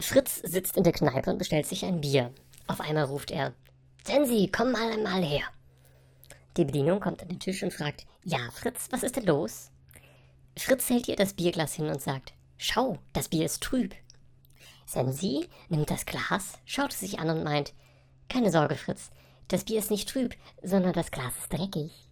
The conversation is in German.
Fritz sitzt in der Kneipe und bestellt sich ein Bier. Auf einmal ruft er: Sensi, komm mal einmal her. Die Bedienung kommt an den Tisch und fragt: Ja, Fritz, was ist denn los? Fritz hält ihr das Bierglas hin und sagt: Schau, das Bier ist trüb. Sensi nimmt das Glas, schaut es sich an und meint: Keine Sorge, Fritz, das Bier ist nicht trüb, sondern das Glas ist dreckig.